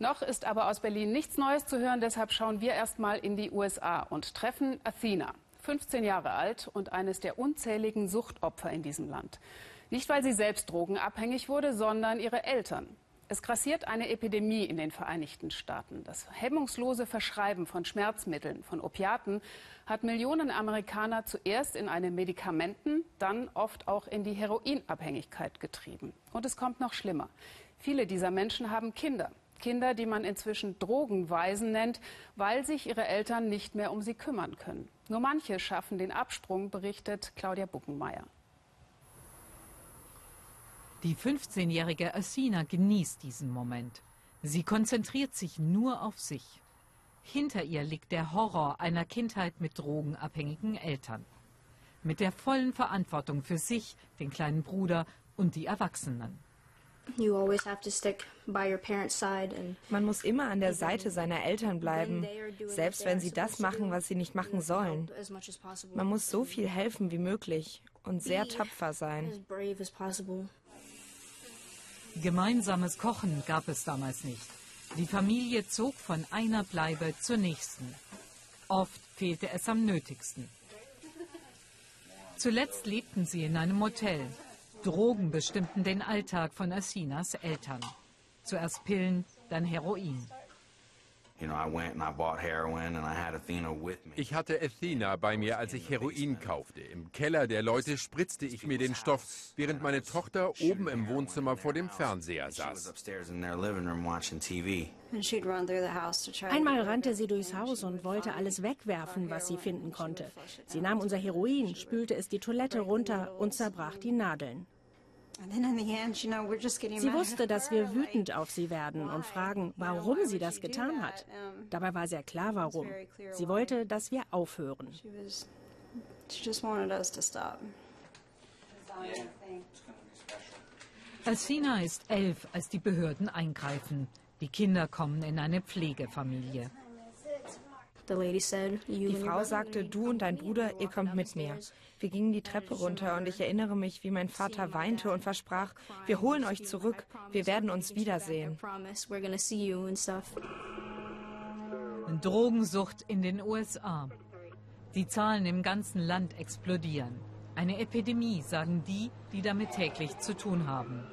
Noch ist aber aus Berlin nichts Neues zu hören, deshalb schauen wir erstmal in die USA und treffen Athena, 15 Jahre alt und eines der unzähligen Suchtopfer in diesem Land. Nicht, weil sie selbst drogenabhängig wurde, sondern ihre Eltern. Es grassiert eine Epidemie in den Vereinigten Staaten. Das hemmungslose Verschreiben von Schmerzmitteln, von Opiaten, hat Millionen Amerikaner zuerst in eine Medikamenten-, dann oft auch in die Heroinabhängigkeit getrieben. Und es kommt noch schlimmer. Viele dieser Menschen haben Kinder. Kinder, die man inzwischen Drogenweisen nennt, weil sich ihre Eltern nicht mehr um sie kümmern können. Nur manche schaffen den Absprung, berichtet Claudia Buckenmeier. Die 15-jährige Asina genießt diesen Moment. Sie konzentriert sich nur auf sich. Hinter ihr liegt der Horror einer Kindheit mit drogenabhängigen Eltern. Mit der vollen Verantwortung für sich, den kleinen Bruder und die Erwachsenen. Man muss immer an der Seite seiner Eltern bleiben, selbst wenn sie das machen, was sie nicht machen sollen. Man muss so viel helfen wie möglich und sehr tapfer sein. Gemeinsames Kochen gab es damals nicht. Die Familie zog von einer Bleibe zur nächsten. Oft fehlte es am nötigsten. Zuletzt lebten sie in einem Motel. Drogen bestimmten den Alltag von Asinas Eltern. Zuerst Pillen, dann Heroin. Ich hatte Athena bei mir, als ich Heroin kaufte. Im Keller der Leute spritzte ich mir den Stoff, während meine Tochter oben im Wohnzimmer vor dem Fernseher saß. Einmal rannte sie durchs Haus und wollte alles wegwerfen, was sie finden konnte. Sie nahm unser Heroin, spülte es die Toilette runter und zerbrach die Nadeln. Sie wusste, dass wir wütend auf sie werden und fragen, warum sie das getan hat. Dabei war sehr klar, warum. Sie wollte, dass wir aufhören. Alcina ist elf, als die Behörden eingreifen. Die Kinder kommen in eine Pflegefamilie. Die Frau sagte, du und dein Bruder, ihr kommt mit mir. Wir gingen die Treppe runter und ich erinnere mich, wie mein Vater weinte und versprach, wir holen euch zurück, wir werden uns wiedersehen. Drogensucht in den USA. Die Zahlen im ganzen Land explodieren. Eine Epidemie, sagen die, die damit täglich zu tun haben.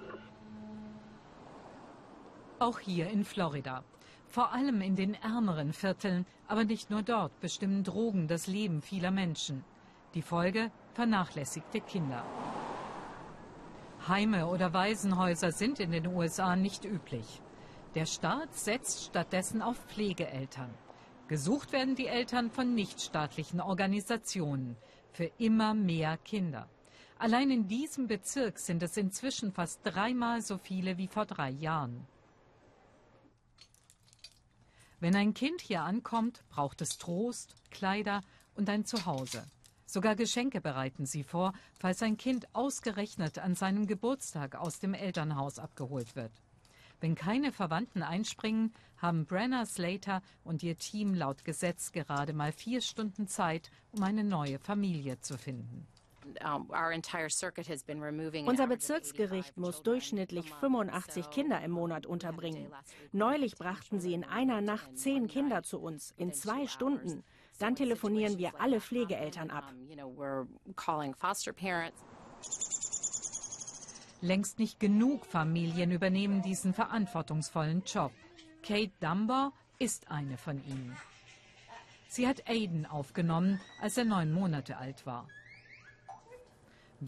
Auch hier in Florida. Vor allem in den ärmeren Vierteln, aber nicht nur dort, bestimmen Drogen das Leben vieler Menschen. Die Folge vernachlässigte Kinder. Heime oder Waisenhäuser sind in den USA nicht üblich. Der Staat setzt stattdessen auf Pflegeeltern. Gesucht werden die Eltern von nichtstaatlichen Organisationen für immer mehr Kinder. Allein in diesem Bezirk sind es inzwischen fast dreimal so viele wie vor drei Jahren. Wenn ein Kind hier ankommt, braucht es Trost, Kleider und ein Zuhause. Sogar Geschenke bereiten sie vor, falls ein Kind ausgerechnet an seinem Geburtstag aus dem Elternhaus abgeholt wird. Wenn keine Verwandten einspringen, haben Brenna Slater und ihr Team laut Gesetz gerade mal vier Stunden Zeit, um eine neue Familie zu finden. Unser Bezirksgericht muss durchschnittlich 85 Kinder im Monat unterbringen. Neulich brachten sie in einer Nacht zehn Kinder zu uns, in zwei Stunden. Dann telefonieren wir alle Pflegeeltern ab. Längst nicht genug Familien übernehmen diesen verantwortungsvollen Job. Kate Dunbar ist eine von ihnen. Sie hat Aiden aufgenommen, als er neun Monate alt war.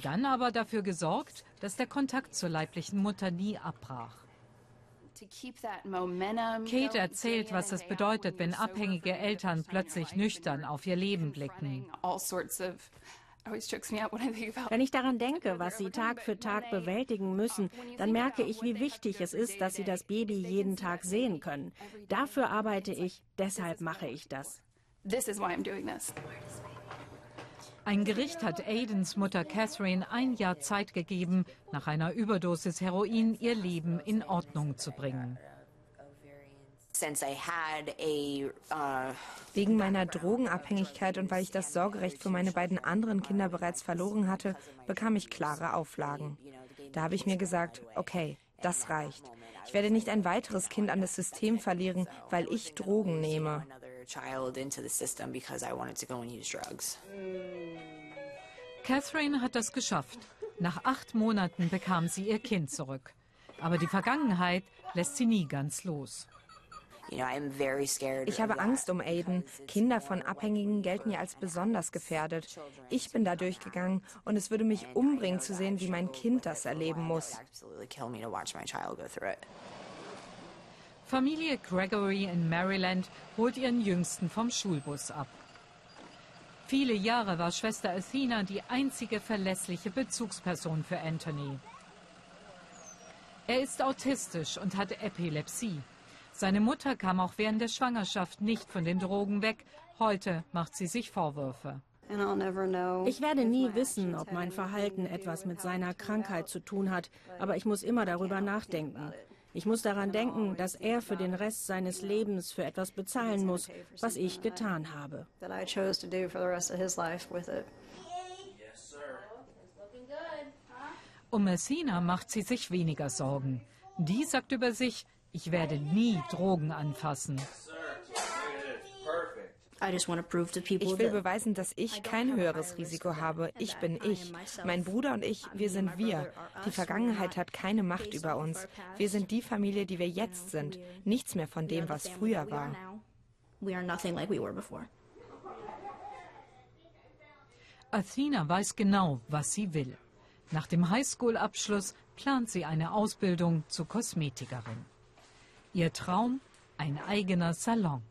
Dann aber dafür gesorgt, dass der Kontakt zur leiblichen Mutter nie abbrach. Kate erzählt, was es bedeutet, wenn abhängige Eltern plötzlich nüchtern auf ihr Leben blicken. Wenn ich daran denke, was sie Tag für Tag bewältigen müssen, dann merke ich, wie wichtig es ist, dass sie das Baby jeden Tag sehen können. Dafür arbeite ich, deshalb mache ich das. Ein Gericht hat Aidens Mutter Catherine ein Jahr Zeit gegeben, nach einer Überdosis Heroin ihr Leben in Ordnung zu bringen. Wegen meiner Drogenabhängigkeit und weil ich das Sorgerecht für meine beiden anderen Kinder bereits verloren hatte, bekam ich klare Auflagen. Da habe ich mir gesagt, okay, Das reicht. Ich werde nicht ein weiteres Kind an das System verlieren, weil ich Drogen nehme. Catherine hat das geschafft. Nach acht Monaten bekam sie ihr Kind zurück. Aber die Vergangenheit lässt sie nie ganz los. Ich habe Angst um Aiden. Kinder von Abhängigen gelten ja als besonders gefährdet. Ich bin da durchgegangen und es würde mich umbringen zu sehen, wie mein Kind das erleben muss. Familie Gregory in Maryland holt ihren Jüngsten vom Schulbus ab. Viele Jahre war Schwester Athena die einzige verlässliche Bezugsperson für Anthony. Er ist autistisch und hat Epilepsie. Seine Mutter kam auch während der Schwangerschaft nicht von den Drogen weg. Heute macht sie sich Vorwürfe. Ich werde nie wissen, ob mein Verhalten etwas mit seiner Krankheit zu tun hat, aber ich muss immer darüber nachdenken. Ich muss daran denken, dass er für den Rest seines Lebens für etwas bezahlen muss, was ich getan habe. Um Messina macht sie sich weniger Sorgen. Die sagt über sich, ich werde nie Drogen anfassen. Ich will beweisen, dass ich kein höheres Risiko habe. Ich bin ich. Mein Bruder und ich, wir sind wir. Die Vergangenheit hat keine Macht über uns. Wir sind die Familie, die wir jetzt sind. Nichts mehr von dem, was früher war. Athena weiß genau, was sie will. Nach dem Highschool-Abschluss plant sie eine Ausbildung zur Kosmetikerin. Ihr Traum? Ein eigener Salon.